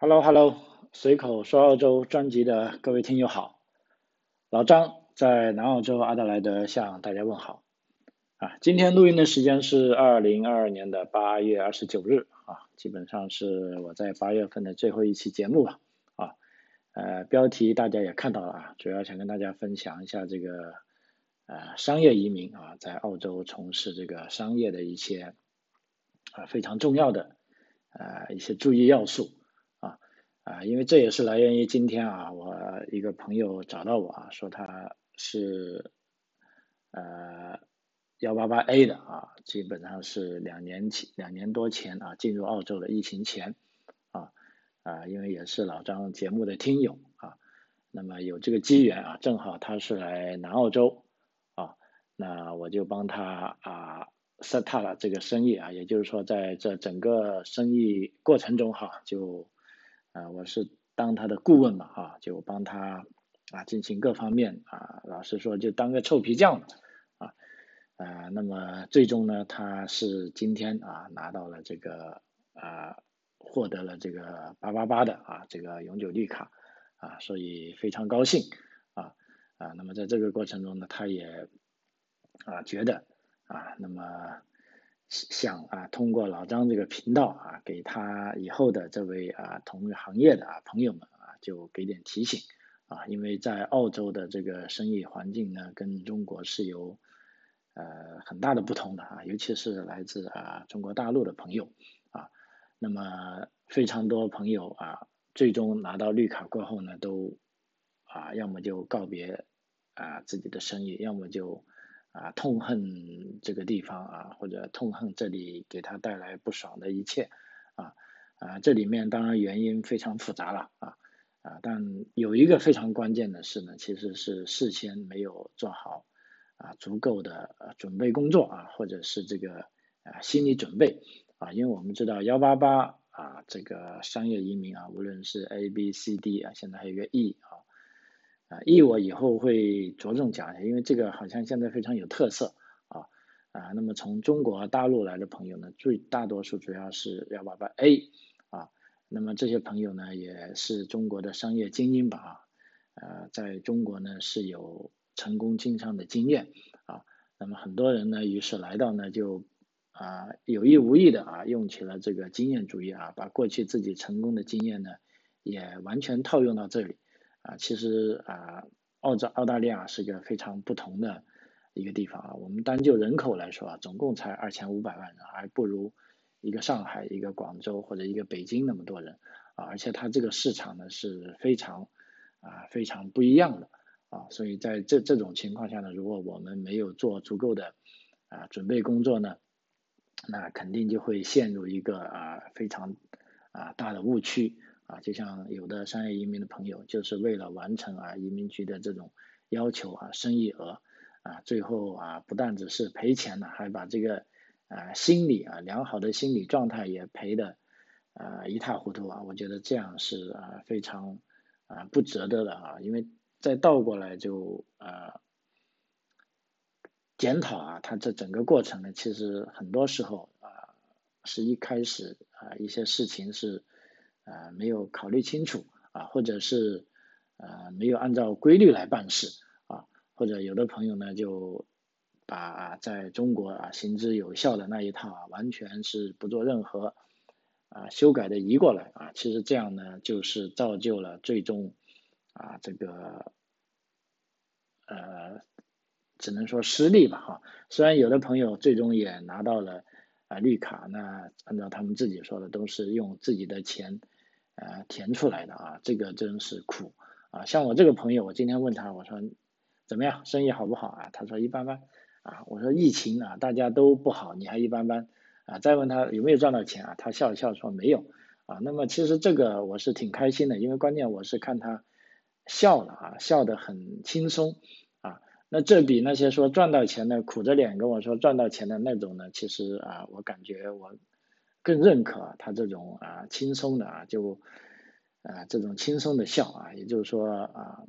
Hello Hello，随口说澳洲专辑的各位听友好，老张在南澳洲阿德莱德向大家问好啊。今天录音的时间是二零二二年的八月二十九日啊，基本上是我在八月份的最后一期节目了啊。呃，标题大家也看到了啊，主要想跟大家分享一下这个呃商业移民啊，在澳洲从事这个商业的一些啊非常重要的呃一些注意要素。啊，因为这也是来源于今天啊，我一个朋友找到我啊，说他是呃幺八八 A 的啊，基本上是两年前两年多前啊进入澳洲的疫情前啊啊，因为也是老张节目的听友啊，那么有这个机缘啊，正好他是来南澳洲啊，那我就帮他啊 set 了这个生意啊，也就是说在这整个生意过程中哈就。啊，我是当他的顾问嘛，哈，就帮他啊进行各方面啊，老实说就当个臭皮匠啊，啊，那么最终呢，他是今天啊拿到了这个啊获得了这个八八八的啊这个永久绿卡啊，所以非常高兴啊啊，那么在这个过程中呢，他也啊觉得啊，那么。想啊，通过老张这个频道啊，给他以后的这位啊同行业的啊朋友们啊，就给点提醒啊，因为在澳洲的这个生意环境呢，跟中国是有呃很大的不同的啊，尤其是来自啊中国大陆的朋友啊，那么非常多朋友啊，最终拿到绿卡过后呢，都啊要么就告别啊自己的生意，要么就。啊，痛恨这个地方啊，或者痛恨这里给他带来不爽的一切啊啊，这里面当然原因非常复杂了啊啊，但有一个非常关键的是呢，其实是事先没有做好啊足够的准备工作啊，或者是这个啊心理准备啊，因为我们知道幺八八啊这个商业移民啊，无论是 A B C D 啊，现在还有一个 E 啊。一我以后会着重讲一下，因为这个好像现在非常有特色啊啊。那么从中国大陆来的朋友呢，最大多数主要是幺八八 A 啊。那么这些朋友呢，也是中国的商业精英吧啊。呃，在中国呢是有成功经商的经验啊。那么很多人呢，于是来到呢就啊有意无意的啊用起了这个经验主义啊，把过去自己成功的经验呢也完全套用到这里。啊，其实啊，澳洲澳大利亚是一个非常不同的一个地方啊。我们单就人口来说啊，总共才二千五百万人，还不如一个上海、一个广州或者一个北京那么多人啊。而且它这个市场呢是非常啊非常不一样的啊。所以在这这种情况下呢，如果我们没有做足够的啊准备工作呢，那肯定就会陷入一个啊非常啊大的误区。啊，就像有的商业移民的朋友，就是为了完成啊移民局的这种要求啊生意额啊，最后啊不但只是赔钱了，还把这个啊心理啊良好的心理状态也赔的啊一塌糊涂啊，我觉得这样是啊非常啊不值得的啊，因为再倒过来就啊检讨啊，他这整个过程呢，其实很多时候啊是一开始啊一些事情是。啊，没有考虑清楚啊，或者是呃没有按照规律来办事啊，或者有的朋友呢就把在中国啊行之有效的那一套啊，完全是不做任何啊修改的移过来啊，其实这样呢就是造就了最终啊这个呃只能说失利吧哈，虽然有的朋友最终也拿到了啊绿卡，那按照他们自己说的都是用自己的钱。呃，填出来的啊，这个真是苦啊！像我这个朋友，我今天问他，我说怎么样，生意好不好啊？他说一般般啊。我说疫情啊，大家都不好，你还一般般啊？再问他有没有赚到钱啊？他笑了笑说没有啊。那么其实这个我是挺开心的，因为关键我是看他笑了啊，笑得很轻松啊。那这比那些说赚到钱的苦着脸跟我说赚到钱的那种呢，其实啊，我感觉我。更认可他这种啊轻松的啊就啊这种轻松的笑啊，也就是说啊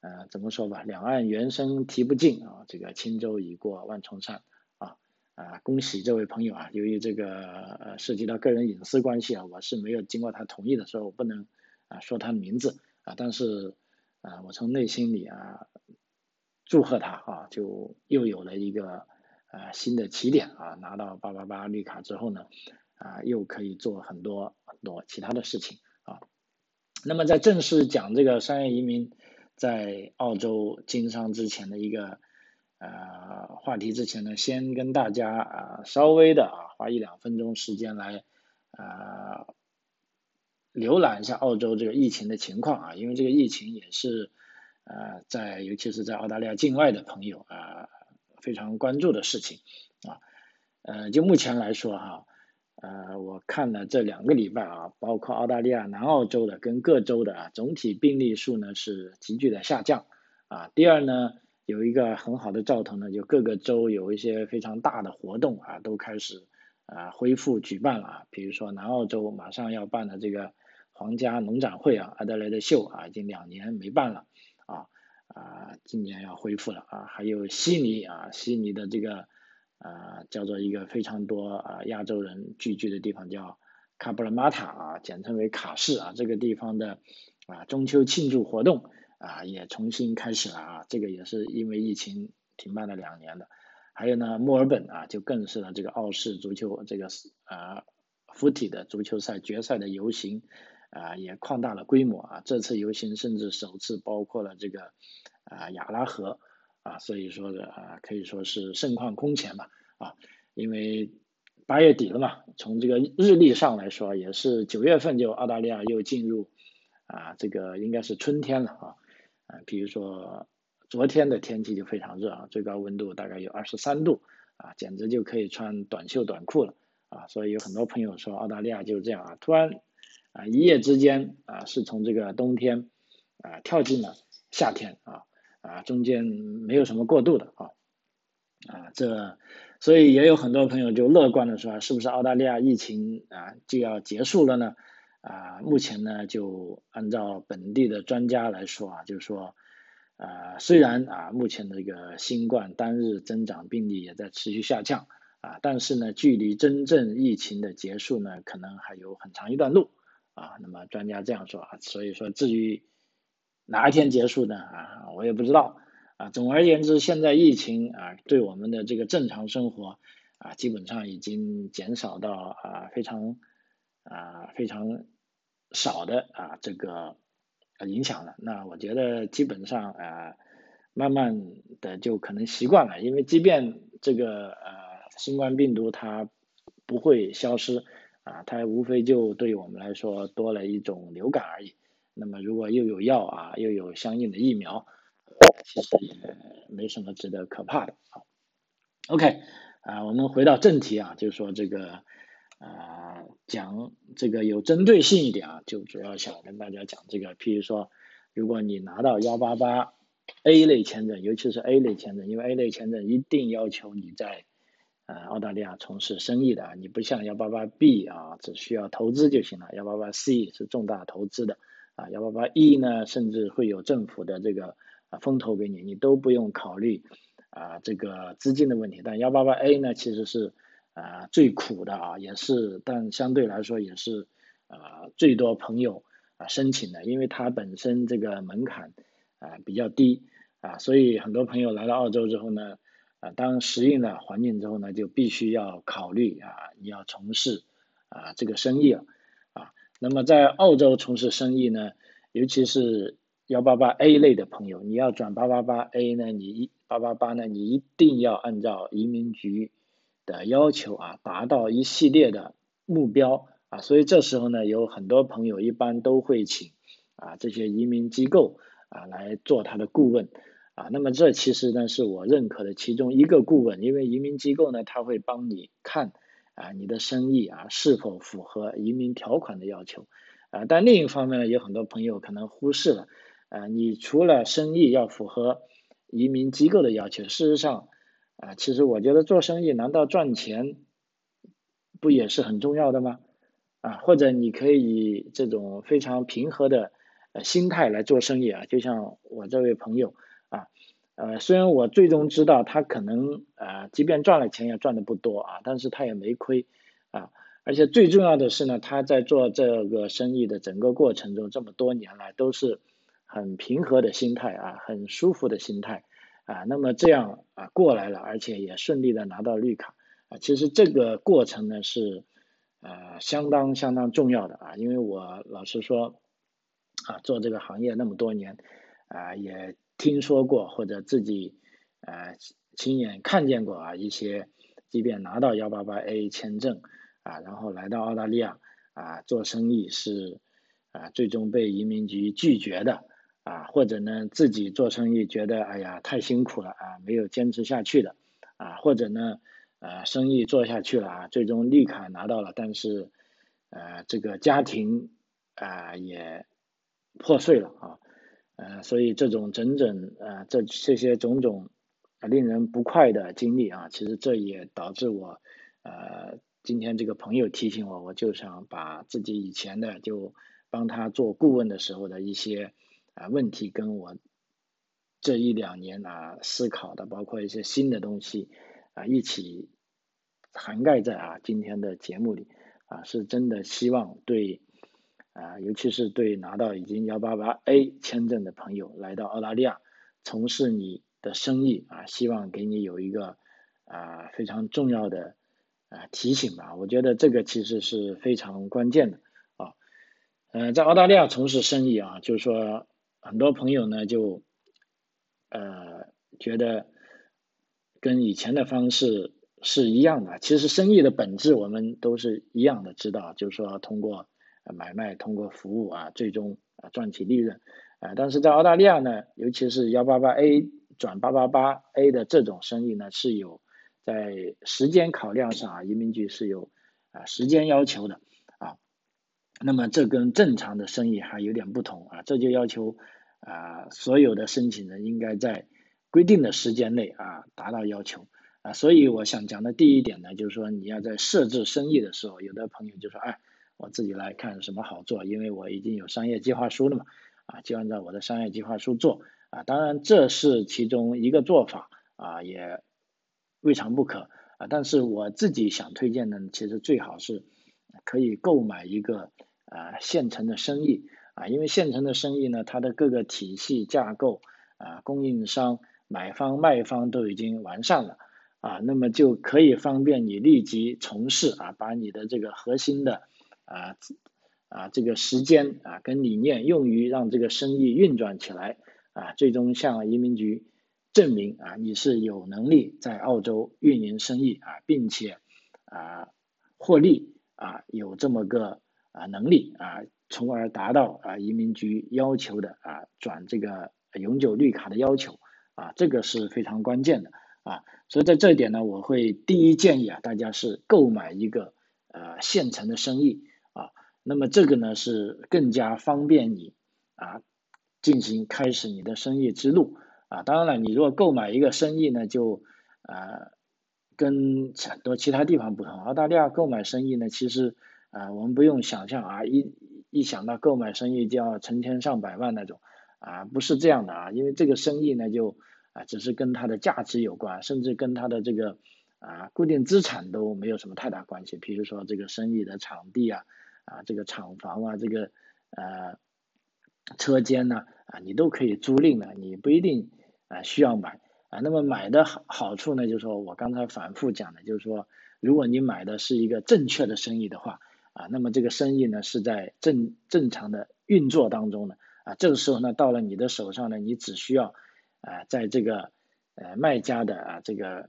呃怎么说吧，两岸猿声啼不尽啊，这个轻舟已过万重山啊啊，恭喜这位朋友啊，由于这个呃涉及到个人隐私关系啊，我是没有经过他同意的，所以我不能啊说他的名字啊，但是啊，我从内心里啊祝贺他啊，就又有了一个啊新的起点啊，拿到八八八绿卡之后呢，啊又可以做很多很多其他的事情啊。那么在正式讲这个商业移民在澳洲经商之前的一个。呃，话题之前呢，先跟大家啊稍微的啊花一两分钟时间来啊浏览一下澳洲这个疫情的情况啊，因为这个疫情也是呃在尤其是在澳大利亚境外的朋友啊非常关注的事情啊，呃就目前来说哈，呃我看了这两个礼拜啊，包括澳大利亚南澳洲的跟各州的啊总体病例数呢是急剧的下降啊，第二呢。有一个很好的兆头呢，就各个州有一些非常大的活动啊，都开始啊恢复举办了啊。比如说南澳洲马上要办的这个皇家农展会啊，阿德莱德秀啊，已经两年没办了啊啊，今年要恢复了啊。还有悉尼啊，悉尼的这个啊叫做一个非常多啊亚洲人聚居的地方叫卡布拉马塔啊，简称为卡市啊，这个地方的啊中秋庆祝活动。啊，也重新开始了啊，这个也是因为疫情停办了两年的。还有呢，墨尔本啊，就更是了这个澳式足球这个啊，附体的足球赛决赛的游行啊，也扩大了规模啊。这次游行甚至首次包括了这个啊亚拉河啊，所以说的啊，可以说是盛况空前吧啊。因为八月底了嘛，从这个日历上来说，也是九月份就澳大利亚又进入啊这个应该是春天了啊。啊，比如说昨天的天气就非常热啊，最高温度大概有二十三度啊，简直就可以穿短袖短裤了啊。所以有很多朋友说澳大利亚就是这样啊，突然啊一夜之间啊是从这个冬天啊跳进了夏天啊啊中间没有什么过渡的啊啊这所以也有很多朋友就乐观的说，是不是澳大利亚疫情啊就要结束了呢？啊，目前呢，就按照本地的专家来说啊，就是说，啊，虽然啊，目前的这个新冠单日增长病例也在持续下降啊，但是呢，距离真正疫情的结束呢，可能还有很长一段路啊。那么专家这样说啊，所以说至于哪一天结束呢啊，我也不知道啊。总而言之，现在疫情啊，对我们的这个正常生活啊，基本上已经减少到啊非常啊非常。少的啊，这个影响了，那我觉得基本上啊，慢慢的就可能习惯了，因为即便这个呃新冠病毒它不会消失啊，它无非就对我们来说多了一种流感而已。那么如果又有药啊，又有相应的疫苗，其实也没什么值得可怕的啊。OK 啊，我们回到正题啊，就是说这个。啊，讲这个有针对性一点啊，就主要想跟大家讲这个，譬如说，如果你拿到幺八八 A 类签证，尤其是 A 类签证，因为 A 类签证一定要求你在呃澳大利亚从事生意的，你不像幺八八 B 啊，只需要投资就行了，幺八八 C 是重大投资的啊，幺八八 E 呢，甚至会有政府的这个啊风投给你，你都不用考虑啊这个资金的问题，但幺八八 A 呢，其实是。啊，最苦的啊，也是，但相对来说也是啊，最多朋友啊申请的，因为它本身这个门槛啊比较低啊，所以很多朋友来到澳洲之后呢，啊，当适应了环境之后呢，就必须要考虑啊，你要从事啊这个生意了啊。那么在澳洲从事生意呢，尤其是幺八八 A 类的朋友，你要转八八八 A 呢，你一八八八呢，你一定要按照移民局。的要求啊，达到一系列的目标啊，所以这时候呢，有很多朋友一般都会请啊这些移民机构啊来做他的顾问啊。那么这其实呢是我认可的其中一个顾问，因为移民机构呢他会帮你看啊你的生意啊是否符合移民条款的要求啊。但另一方面呢，有很多朋友可能忽视了啊，你除了生意要符合移民机构的要求，事实上。啊，其实我觉得做生意难道赚钱不也是很重要的吗？啊，或者你可以以这种非常平和的呃心态来做生意啊，就像我这位朋友啊呃，虽然我最终知道他可能啊，即便赚了钱也赚的不多啊，但是他也没亏啊，而且最重要的是呢，他在做这个生意的整个过程中，这么多年来都是很平和的心态啊，很舒服的心态啊，那么这样啊过来了，而且也顺利的拿到绿卡啊，其实这个过程呢是呃相当相当重要的啊，因为我老实说啊，做这个行业那么多年啊也。听说过或者自己呃亲眼看见过啊一些，即便拿到幺八八 A 签证啊，然后来到澳大利亚啊做生意是啊最终被移民局拒绝的啊，或者呢自己做生意觉得哎呀太辛苦了啊没有坚持下去的啊，或者呢呃生意做下去了啊最终绿卡拿到了，但是呃这个家庭啊也破碎了啊。呃，所以这种整整呃这这些种种令人不快的经历啊，其实这也导致我呃今天这个朋友提醒我，我就想把自己以前的就帮他做顾问的时候的一些啊问题，跟我这一两年啊思考的，包括一些新的东西啊一起涵盖在啊今天的节目里啊，是真的希望对。啊，尤其是对拿到已经幺八八 A 签证的朋友来到澳大利亚从事你的生意啊，希望给你有一个啊非常重要的啊提醒吧。我觉得这个其实是非常关键的啊。嗯，在澳大利亚从事生意啊，就是说很多朋友呢就呃觉得跟以前的方式是一样的，其实生意的本质我们都是一样的，知道就是说通过。买卖通过服务啊，最终啊赚取利润啊，但是在澳大利亚呢，尤其是幺八八 A 转八八八 A 的这种生意呢，是有在时间考量上啊，移民局是有啊时间要求的啊。那么这跟正常的生意还有点不同啊，这就要求啊所有的申请人应该在规定的时间内啊达到要求啊。所以我想讲的第一点呢，就是说你要在设置生意的时候，有的朋友就说哎。我自己来看什么好做，因为我已经有商业计划书了嘛，啊，就按照我的商业计划书做，啊，当然这是其中一个做法，啊，也未尝不可，啊，但是我自己想推荐的，其实最好是可以购买一个啊现成的生意，啊，因为现成的生意呢，它的各个体系架构，啊，供应商、买方、卖方都已经完善了，啊，那么就可以方便你立即从事，啊，把你的这个核心的。啊，啊，这个时间啊，跟理念用于让这个生意运转起来啊，最终向移民局证明啊，你是有能力在澳洲运营生意啊，并且啊获利啊，有这么个啊能力啊，从而达到啊移民局要求的啊转这个永久绿卡的要求啊，这个是非常关键的啊，所以在这一点呢，我会第一建议啊，大家是购买一个呃现成的生意。那么这个呢是更加方便你啊进行开始你的生意之路啊。当然了，你如果购买一个生意呢，就啊跟很多其他地方不同。澳大利亚购买生意呢，其实啊我们不用想象啊，一一想到购买生意就要成千上百万那种啊，不是这样的啊。因为这个生意呢就啊只是跟它的价值有关，甚至跟它的这个啊固定资产都没有什么太大关系。比如说这个生意的场地啊。啊，这个厂房啊，这个呃车间呢，啊，你都可以租赁的，你不一定啊需要买啊。那么买的好好处呢，就是说我刚才反复讲的，就是说，如果你买的是一个正确的生意的话，啊，那么这个生意呢是在正正常的运作当中的，啊，这个时候呢到了你的手上呢，你只需要啊在这个呃卖家的啊这个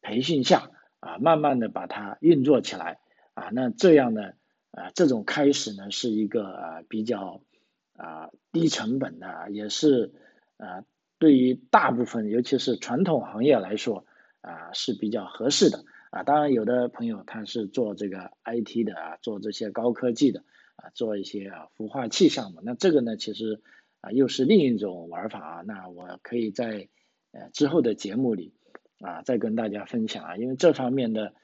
培训下啊，慢慢的把它运作起来啊，那这样呢。啊，这种开始呢是一个啊比较啊低成本的，也是啊对于大部分尤其是传统行业来说啊是比较合适的啊。当然，有的朋友他是做这个 IT 的啊，做这些高科技的啊，做一些啊孵化器项目，那这个呢其实啊又是另一种玩法啊。那我可以在呃之后的节目里啊再跟大家分享啊，因为这方面的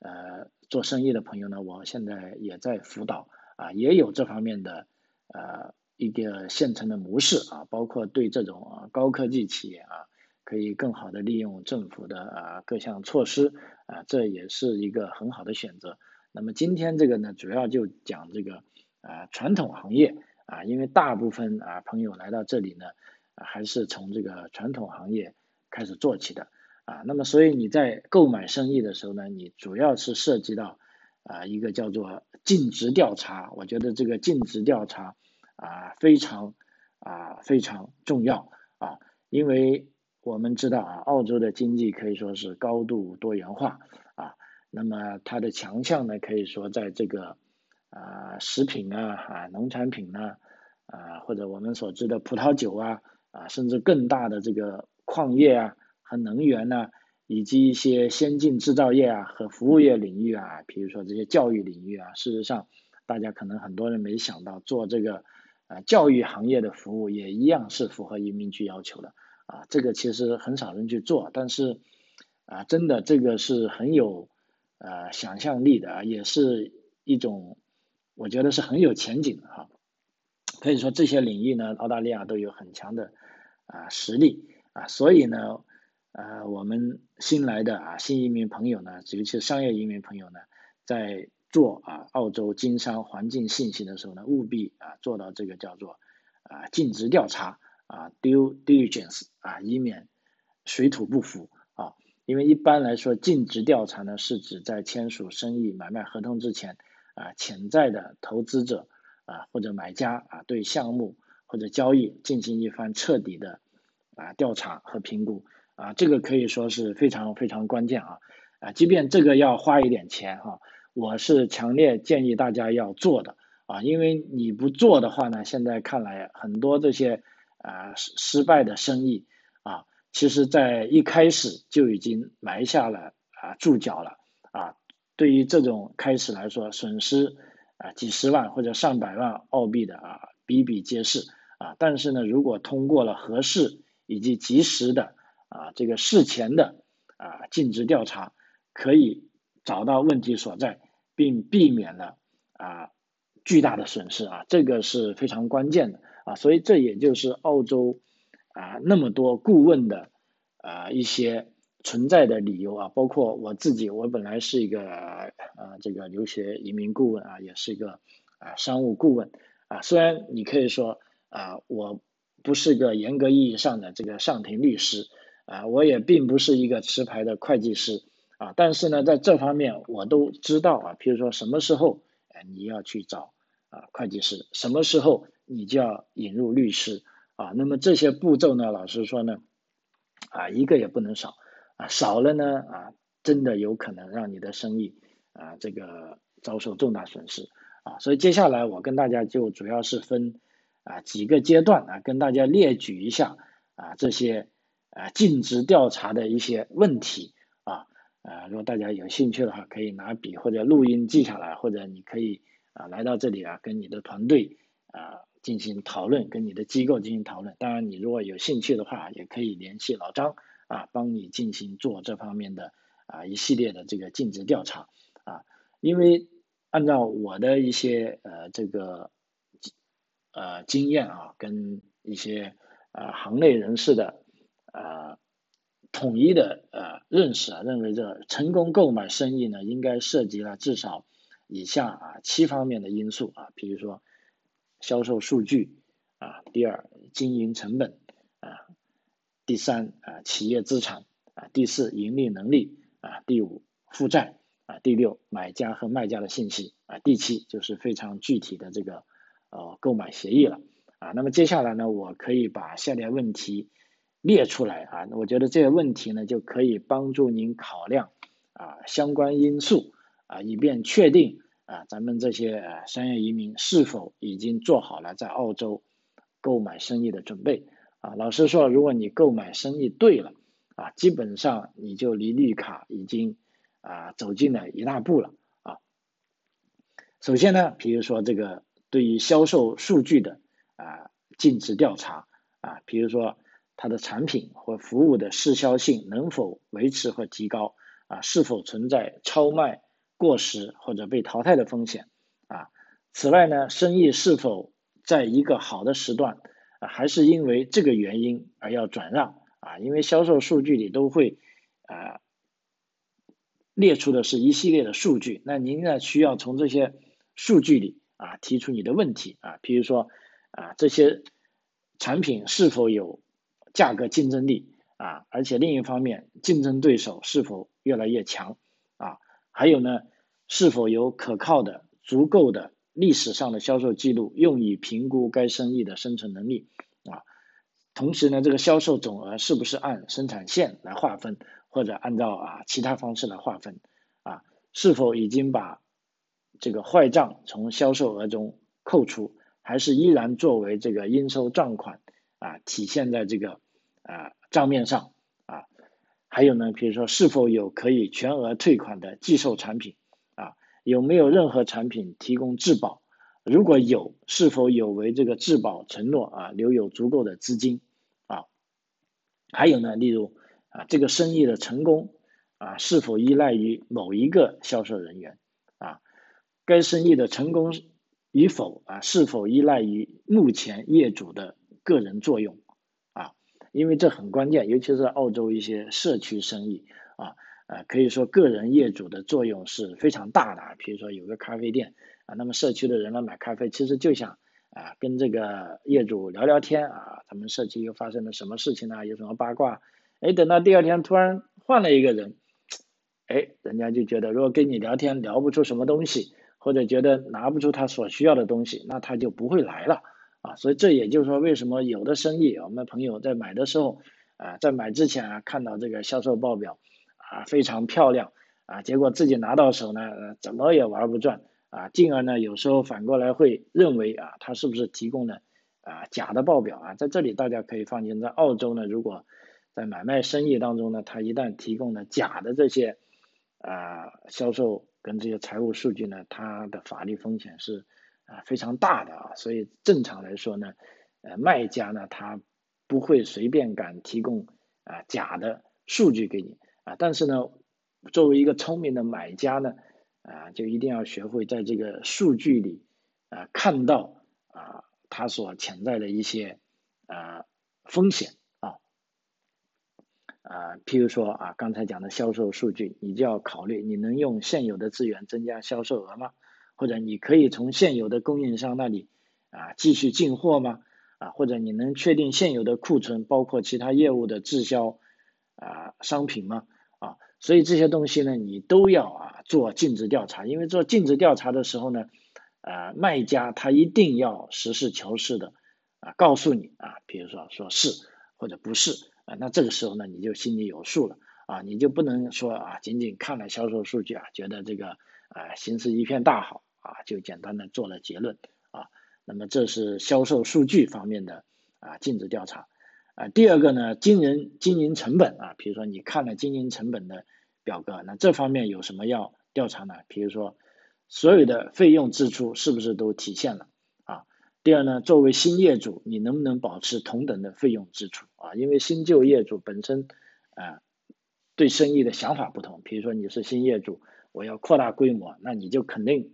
呃。做生意的朋友呢，我现在也在辅导啊，也有这方面的呃一个现成的模式啊，包括对这种高科技企业啊，可以更好的利用政府的啊各项措施啊，这也是一个很好的选择。那么今天这个呢，主要就讲这个啊传统行业啊，因为大部分啊朋友来到这里呢，还是从这个传统行业开始做起的啊。那么所以你在购买生意的时候呢，你主要是涉及到啊一个叫做尽职调查，我觉得这个尽职调查啊非常啊非常重要啊，因为我们知道啊，澳洲的经济可以说是高度多元化啊。那么它的强项呢，可以说在这个啊食品啊啊农产品呢啊或者我们所知的葡萄酒啊啊甚至更大的这个矿业啊和能源呢，以及一些先进制造业啊和服务业领域啊，比如说这些教育领域啊，事实上大家可能很多人没想到，做这个啊教育行业的服务也一样是符合移民局要求的啊，这个其实很少人去做，但是啊真的这个是很有。呃，想象力的啊，也是一种，我觉得是很有前景的哈。可以说这些领域呢，澳大利亚都有很强的啊实力啊，所以呢，呃，我们新来的啊新移民朋友呢，尤其是商业移民朋友呢，在做啊澳洲经商环境信息的时候呢，务必啊做到这个叫做啊尽职调查啊 due diligence 啊，以免水土不服啊。因为一般来说，尽职调查呢，是指在签署生意买卖合同之前，啊，潜在的投资者啊或者买家啊对项目或者交易进行一番彻底的啊调查和评估啊，这个可以说是非常非常关键啊啊，即便这个要花一点钱哈，我是强烈建议大家要做的啊，因为你不做的话呢，现在看来很多这些啊失失败的生意啊。其实，在一开始就已经埋下了啊注脚了啊。对于这种开始来说，损失啊几十万或者上百万澳币的啊比比皆是啊。但是呢，如果通过了合适以及及时的啊这个事前的啊尽职调查，可以找到问题所在，并避免了啊巨大的损失啊，这个是非常关键的啊。所以这也就是澳洲。啊，那么多顾问的啊一些存在的理由啊，包括我自己，我本来是一个呃这个留学移民顾问啊，也是一个啊商务顾问啊。虽然你可以说啊，我不是个严格意义上的这个上庭律师啊，我也并不是一个持牌的会计师啊，但是呢，在这方面我都知道啊，比如说什么时候哎你要去找啊会计师，什么时候你就要引入律师。啊，那么这些步骤呢，老实说呢，啊，一个也不能少，啊，少了呢，啊，真的有可能让你的生意啊，这个遭受重大损失，啊，所以接下来我跟大家就主要是分啊几个阶段啊，跟大家列举一下啊这些啊尽职调查的一些问题啊，啊，如果大家有兴趣的话，可以拿笔或者录音记下来，或者你可以啊来到这里啊，跟你的团队啊。进行讨论，跟你的机构进行讨论。当然，你如果有兴趣的话，也可以联系老张啊，帮你进行做这方面的啊一系列的这个尽职调查啊。因为按照我的一些呃这个呃经验啊，跟一些呃行内人士的呃统一的呃认识啊，认为这成功购买生意呢，应该涉及了至少以下啊七方面的因素啊，比如说。销售数据啊，第二经营成本啊，第三啊企业资产啊，第四盈利能力啊，第五负债啊，第六买家和卖家的信息啊，第七就是非常具体的这个呃购买协议了啊。那么接下来呢，我可以把下列问题列出来啊，我觉得这些问题呢就可以帮助您考量啊相关因素啊，以便确定。啊，咱们这些商业移民是否已经做好了在澳洲购买生意的准备？啊，老实说，如果你购买生意对了，啊，基本上你就离绿卡已经啊走近了一大步了啊。首先呢，比如说这个对于销售数据的啊尽职调查啊，比如说它的产品或服务的适销性能否维持和提高啊，是否存在超卖？过时或者被淘汰的风险啊。此外呢，生意是否在一个好的时段，还是因为这个原因而要转让啊，因为销售数据里都会啊列出的是一系列的数据，那您呢需要从这些数据里啊提出你的问题啊，比如说啊这些产品是否有价格竞争力啊，而且另一方面竞争对手是否越来越强啊，还有呢是否有可靠的足够的历史上的销售记录用以评估该生意的生存能力啊。同时呢，这个销售总额是不是按生产线来划分，或者按照啊其他方式来划分啊？是否已经把这个坏账从销售额中扣除，还是依然作为这个应收账款啊体现在这个啊账面上啊？还有呢，比如说是否有可以全额退款的寄售产品啊？有没有任何产品提供质保？如果有，是否有为这个质保承诺啊留有足够的资金啊？还有呢，例如啊，这个生意的成功啊，是否依赖于某一个销售人员啊？该生意的成功与否啊，是否依赖于目前业主的个人作用啊？因为这很关键，尤其是澳洲一些社区生意啊，啊，可以说个人业主的作用是非常大的。比如说有个咖啡店。啊，那么社区的人来买咖啡，其实就想啊跟这个业主聊聊天啊，他们社区又发生了什么事情呢？有什么八卦？哎，等到第二天突然换了一个人，哎，人家就觉得如果跟你聊天聊不出什么东西，或者觉得拿不出他所需要的东西，那他就不会来了啊。所以这也就是说，为什么有的生意，我们朋友在买的时候啊，在买之前啊，看到这个销售报表啊非常漂亮啊，结果自己拿到手呢，怎么也玩不转。啊，进而呢，有时候反过来会认为啊，他是不是提供了啊假的报表啊？在这里大家可以放心，在澳洲呢，如果在买卖生意当中呢，他一旦提供了假的这些啊销售跟这些财务数据呢，它的法律风险是啊非常大的啊。所以正常来说呢，呃，卖家呢他不会随便敢提供啊假的数据给你啊，但是呢，作为一个聪明的买家呢。啊，就一定要学会在这个数据里啊看到啊它所潜在的一些啊风险啊啊，譬如说啊刚才讲的销售数据，你就要考虑你能用现有的资源增加销售额吗？或者你可以从现有的供应商那里啊继续进货吗？啊，或者你能确定现有的库存包括其他业务的滞销啊商品吗？啊，所以这些东西呢，你都要啊做尽职调查，因为做尽职调查的时候呢，啊卖家他一定要实事求是的啊告诉你啊，比如说说是或者不是啊，那这个时候呢你就心里有数了啊，你就不能说啊仅仅看了销售数据啊，觉得这个啊形势一片大好啊，就简单的做了结论啊，那么这是销售数据方面的啊尽职调查。啊，第二个呢，经营经营成本啊，比如说你看了经营成本的表格，那这方面有什么要调查呢？比如说所有的费用支出是不是都体现了啊？第二呢，作为新业主，你能不能保持同等的费用支出啊？因为新旧业主本身啊对生意的想法不同，比如说你是新业主，我要扩大规模，那你就肯定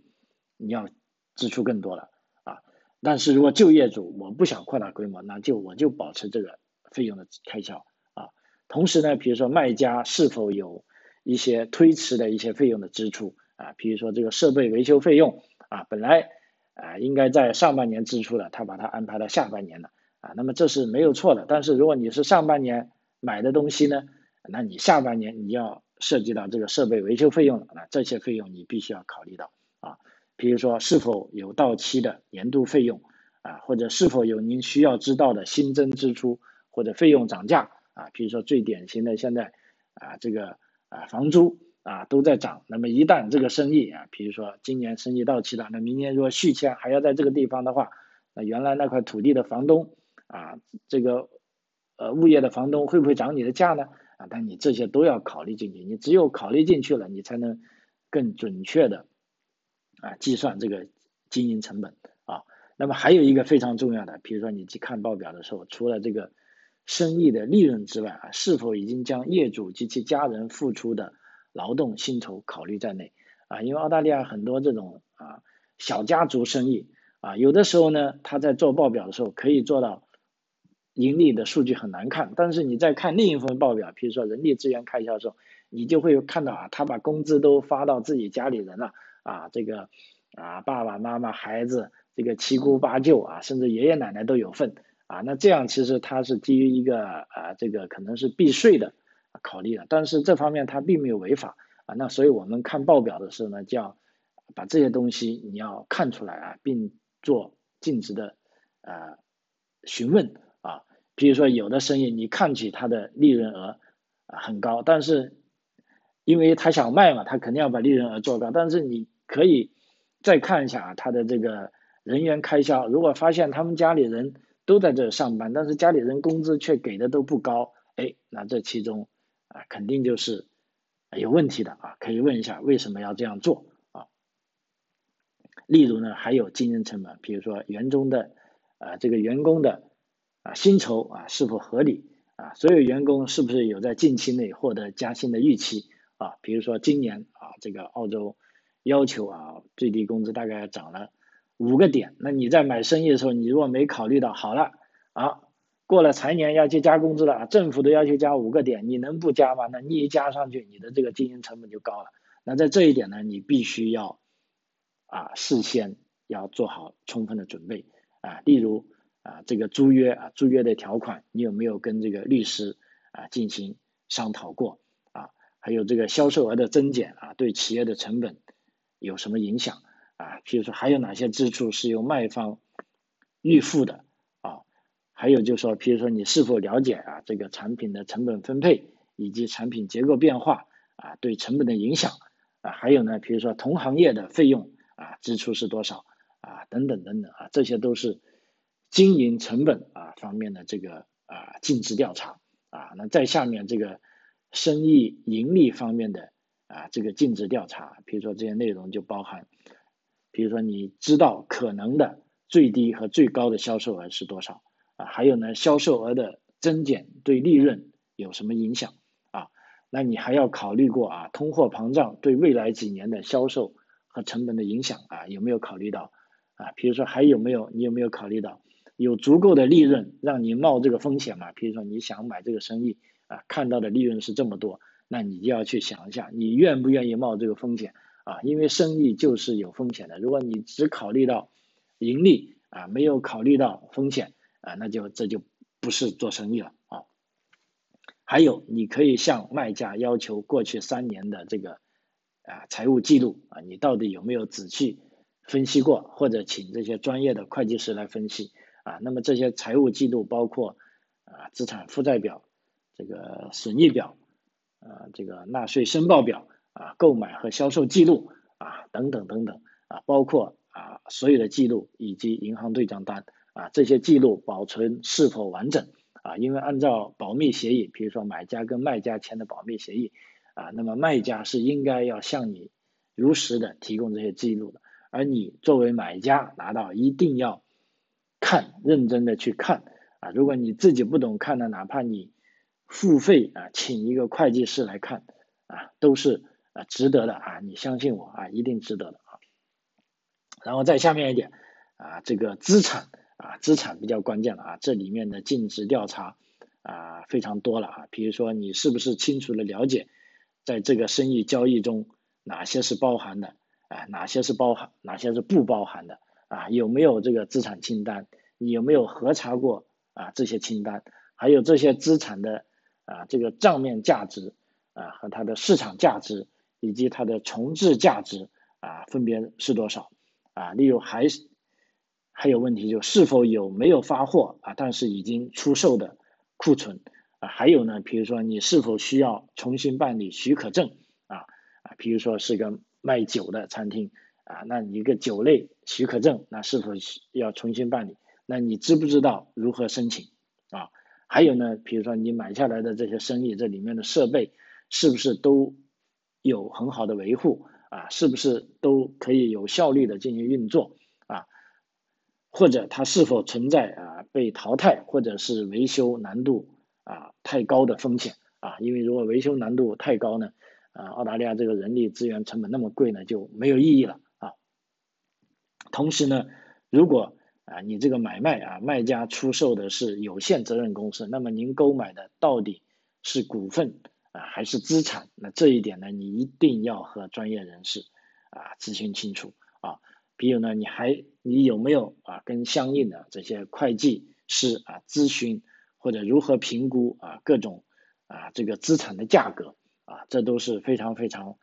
你要支出更多了啊。但是如果旧业主我不想扩大规模，那就我就保持这个。费用的开销啊，同时呢，比如说卖家是否有一些推迟的一些费用的支出啊，比如说这个设备维修费用啊，本来啊应该在上半年支出的，他把它安排到下半年了啊，那么这是没有错的。但是如果你是上半年买的东西呢，那你下半年你要涉及到这个设备维修费用了，那这些费用你必须要考虑到啊，比如说是否有到期的年度费用啊，或者是否有您需要知道的新增支出。或者费用涨价啊，比如说最典型的现在啊这个啊房租啊都在涨，那么一旦这个生意啊，比如说今年生意到期了，那明年如果续签还要在这个地方的话，那原来那块土地的房东啊这个呃物业的房东会不会涨你的价呢？啊，但你这些都要考虑进去，你只有考虑进去了，你才能更准确的啊计算这个经营成本啊。那么还有一个非常重要的，比如说你去看报表的时候，除了这个。生意的利润之外啊，是否已经将业主及其家人付出的劳动薪酬考虑在内啊？因为澳大利亚很多这种啊小家族生意啊，有的时候呢，他在做报表的时候可以做到盈利的数据很难看，但是你在看另一份报表，比如说人力资源开销的时候，你就会看到啊，他把工资都发到自己家里人了啊，这个啊爸爸妈妈、孩子，这个七姑八舅啊，甚至爷爷奶奶都有份啊。那这样其实它是基于一个啊这个可能是避税的考虑的，但是这方面它并没有违法啊。那所以我们看报表的时候呢，就要把这些东西你要看出来啊，并做尽职的呃询问啊。比如说，有的生意你看起它的利润额啊很高，但是因为他想卖嘛，他肯定要把利润额做高。但是你可以再看一下啊，他的这个人员开销，如果发现他们家里人都在这上班，但是家里人工资却给的都不高，哎，那这其中啊肯定就是有问题的啊，可以问一下为什么要这样做啊。例如呢，还有经营成本，比如说员工的啊这个员工的。啊，薪酬啊是否合理啊？所有员工是不是有在近期内获得加薪的预期啊？比如说今年啊，这个澳洲要求啊最低工资大概涨了五个点，那你在买生意的时候，你如果没考虑到好了啊，过了财年要去加工资了，政府都要求加五个点，你能不加吗？那你一加上去，你的这个经营成本就高了。那在这一点呢，你必须要啊事先要做好充分的准备啊，例如。啊，这个租约啊，租约的条款你有没有跟这个律师啊进行商讨过啊？还有这个销售额的增减啊，对企业的成本有什么影响啊？譬如说还有哪些支出是由卖方预付的啊？还有就是说，譬如说你是否了解啊这个产品的成本分配以及产品结构变化啊对成本的影响啊？还有呢，比如说同行业的费用啊支出是多少啊？等等等等啊，这些都是。经营成本啊方面的这个啊尽职调查啊，那在下面这个生意盈利方面的啊这个尽职调查，比如说这些内容就包含，比如说你知道可能的最低和最高的销售额是多少啊，还有呢销售额的增减对利润有什么影响啊？那你还要考虑过啊通货膨胀对未来几年的销售和成本的影响啊有没有考虑到啊？比如说还有没有你有没有考虑到？有足够的利润让你冒这个风险吗？比如说你想买这个生意啊，看到的利润是这么多，那你就要去想一下，你愿不愿意冒这个风险啊？因为生意就是有风险的，如果你只考虑到盈利啊，没有考虑到风险啊，那就这就不是做生意了啊。还有，你可以向卖家要求过去三年的这个啊财务记录啊，你到底有没有仔细分析过，或者请这些专业的会计师来分析。啊，那么这些财务记录包括啊资产负债表、这个损益表、啊这个纳税申报表、啊购买和销售记录啊等等等等啊，包括啊所有的记录以及银行对账单啊这些记录保存是否完整啊？因为按照保密协议，比如说买家跟卖家签的保密协议啊，那么卖家是应该要向你如实的提供这些记录的，而你作为买家拿到一定要。看，认真的去看啊！如果你自己不懂看呢，哪怕你付费啊，请一个会计师来看啊，都是啊值得的啊！你相信我啊，一定值得的啊！然后再下面一点啊，这个资产啊，资产比较关键了啊，这里面的尽职调查啊非常多了啊。比如说你是不是清楚的了解，在这个生意交易中哪些是包含的啊，哪些是包含，哪些是不包含的？啊，有没有这个资产清单？你有没有核查过啊这些清单？还有这些资产的啊这个账面价值啊和它的市场价值以及它的重置价值啊分别是多少？啊，例如还是还有问题就是否有没有发货啊但是已经出售的库存啊？还有呢，比如说你是否需要重新办理许可证啊啊？比如说是个卖酒的餐厅。啊，那你一个酒类许可证，那是否需要重新办理？那你知不知道如何申请？啊，还有呢，比如说你买下来的这些生意，这里面的设备是不是都有很好的维护？啊，是不是都可以有效率的进行运作？啊，或者它是否存在啊被淘汰，或者是维修难度啊太高的风险？啊，因为如果维修难度太高呢，啊，澳大利亚这个人力资源成本那么贵呢，就没有意义了啊。同时呢，如果啊，你这个买卖啊，卖家出售的是有限责任公司，那么您购买的到底是股份啊还是资产？那这一点呢，你一定要和专业人士啊咨询清楚啊。比如呢，你还你有没有啊跟相应的这些会计师啊咨询，或者如何评估啊各种啊这个资产的价格啊，这都是非常非常。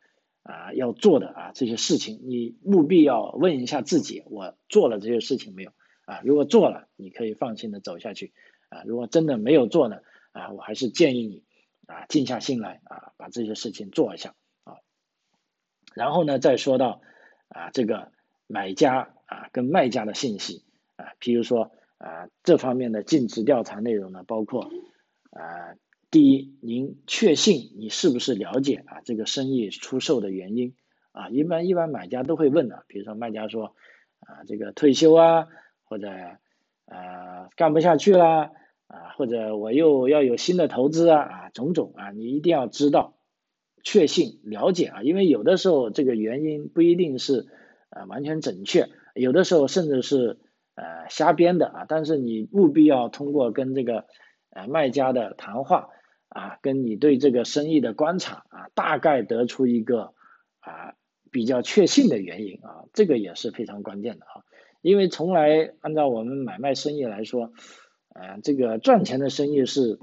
啊，要做的啊这些事情，你务必要问一下自己，我做了这些事情没有？啊，如果做了，你可以放心的走下去。啊，如果真的没有做呢？啊，我还是建议你啊，静下心来啊，把这些事情做一下啊。然后呢，再说到啊这个买家啊跟卖家的信息啊，譬如说啊这方面的尽职调查内容呢，包括啊。第一，您确信你是不是了解啊这个生意出售的原因啊？一般一般买家都会问的，比如说卖家说啊这个退休啊，或者啊干不下去啦啊，或者我又要有新的投资啊啊种种啊，你一定要知道确信了解啊，因为有的时候这个原因不一定是啊完全准确，有的时候甚至是呃瞎编的啊，但是你务必要通过跟这个呃卖家的谈话。啊，跟你对这个生意的观察啊，大概得出一个啊比较确信的原因啊，这个也是非常关键的啊，因为从来按照我们买卖生意来说，呃，这个赚钱的生意是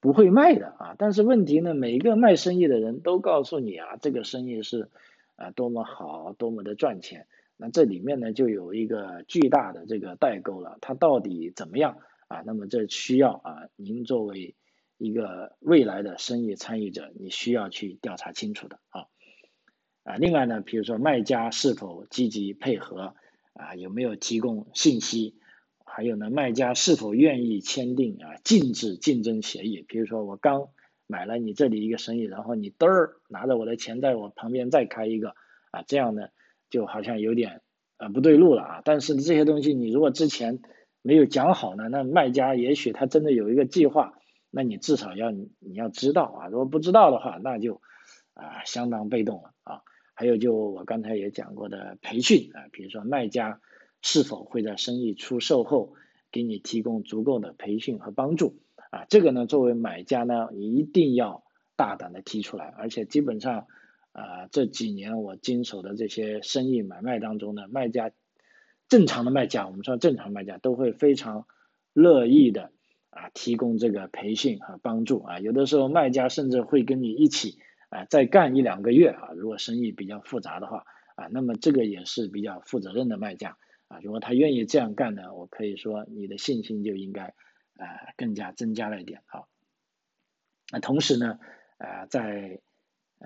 不会卖的啊，但是问题呢，每一个卖生意的人都告诉你啊，这个生意是啊多么好，多么的赚钱，那这里面呢就有一个巨大的这个代沟了，它到底怎么样啊？那么这需要啊您作为。一个未来的生意参与者，你需要去调查清楚的啊啊，另外呢，比如说卖家是否积极配合啊，有没有提供信息，还有呢，卖家是否愿意签订啊禁止竞争协议？比如说我刚买了你这里一个生意，然后你嘚儿拿着我的钱在我旁边再开一个啊，这样呢就好像有点啊不对路了啊。但是这些东西你如果之前没有讲好呢，那卖家也许他真的有一个计划。那你至少要你你要知道啊，如果不知道的话，那就啊相当被动了啊。还有就我刚才也讲过的培训啊，比如说卖家是否会在生意出售后给你提供足够的培训和帮助啊？这个呢，作为买家呢，一定要大胆的提出来。而且基本上啊这几年我经手的这些生意买卖当中呢，卖家正常的卖家，我们说正常卖家都会非常乐意的。啊，提供这个培训和帮助啊，有的时候卖家甚至会跟你一起啊再干一两个月啊，如果生意比较复杂的话啊，那么这个也是比较负责任的卖家啊，如果他愿意这样干呢，我可以说你的信心就应该啊更加增加了一点啊。那同时呢，啊在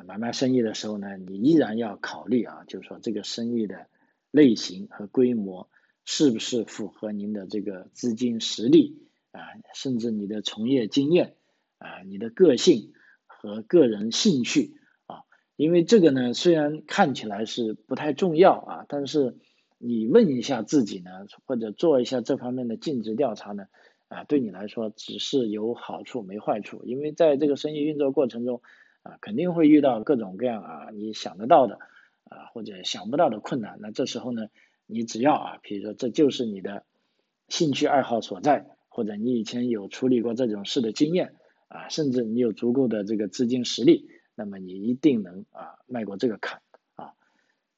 买卖生意的时候呢，你依然要考虑啊，就是说这个生意的类型和规模是不是符合您的这个资金实力。啊，甚至你的从业经验啊，你的个性和个人兴趣啊，因为这个呢，虽然看起来是不太重要啊，但是你问一下自己呢，或者做一下这方面的尽职调查呢，啊，对你来说只是有好处没坏处，因为在这个生意运作过程中啊，肯定会遇到各种各样啊你想得到的啊或者想不到的困难，那这时候呢，你只要啊，比如说这就是你的兴趣爱好所在。或者你以前有处理过这种事的经验啊，甚至你有足够的这个资金实力，那么你一定能啊迈过这个坎啊。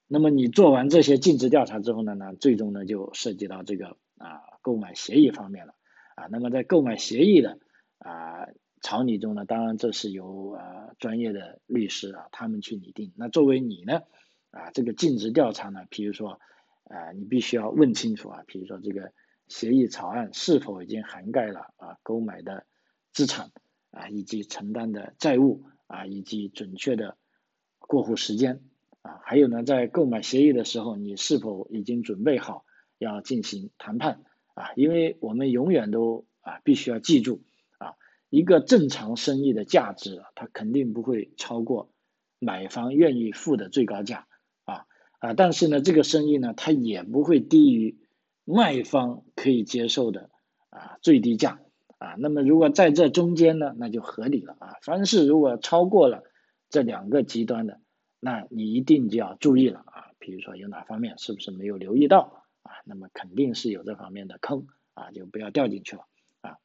那么你做完这些尽职调查之后呢，呢最终呢就涉及到这个啊购买协议方面了啊。那么在购买协议的啊草拟中呢，当然这是由啊专业的律师啊他们去拟定。那作为你呢啊这个尽职调查呢，比如说啊你必须要问清楚啊，比如说这个。协议草案是否已经涵盖了啊购买的资产啊以及承担的债务啊以及准确的过户时间啊还有呢在购买协议的时候你是否已经准备好要进行谈判啊因为我们永远都啊必须要记住啊一个正常生意的价值它肯定不会超过买方愿意付的最高价啊啊但是呢这个生意呢它也不会低于。卖方可以接受的啊最低价啊，那么如果在这中间呢，那就合理了啊。凡是如果超过了这两个极端的，那你一定就要注意了啊。比如说有哪方面是不是没有留意到啊？那么肯定是有这方面的坑啊，就不要掉进去了啊。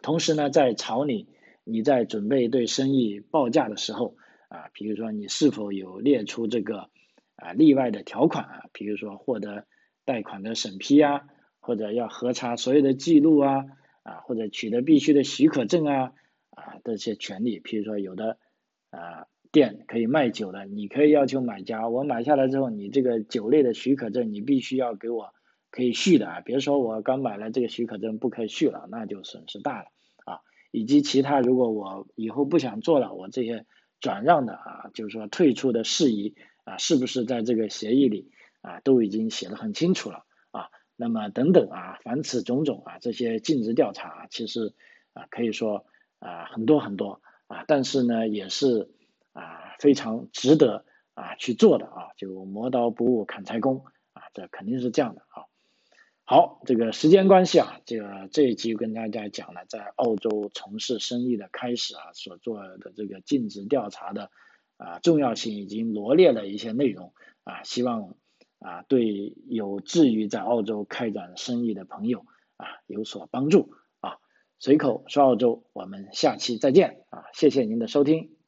同时呢，在炒你你在准备对生意报价的时候啊，比如说你是否有列出这个啊例外的条款啊，比如说获得贷款的审批啊，或者要核查所有的记录啊啊，或者取得必须的许可证啊啊这些权利，比如说有的啊。店可以卖酒的，你可以要求买家，我买下来之后，你这个酒类的许可证你必须要给我可以续的啊，别说我刚买了这个许可证不可以续了，那就损失大了啊。以及其他如果我以后不想做了，我这些转让的啊，就是说退出的事宜啊，是不是在这个协议里啊都已经写的很清楚了？那么等等啊，凡此种种啊，这些尽职调查其实啊可以说啊很多很多啊，但是呢也是。啊，非常值得啊去做的啊，就磨刀不误砍柴工啊，这肯定是这样的啊。好，这个时间关系啊，这个这一集跟大家讲了在澳洲从事生意的开始啊，所做的这个尽职调查的啊重要性，已经罗列了一些内容啊，希望啊对有志于在澳洲开展生意的朋友啊有所帮助啊。随口说澳洲，我们下期再见啊，谢谢您的收听。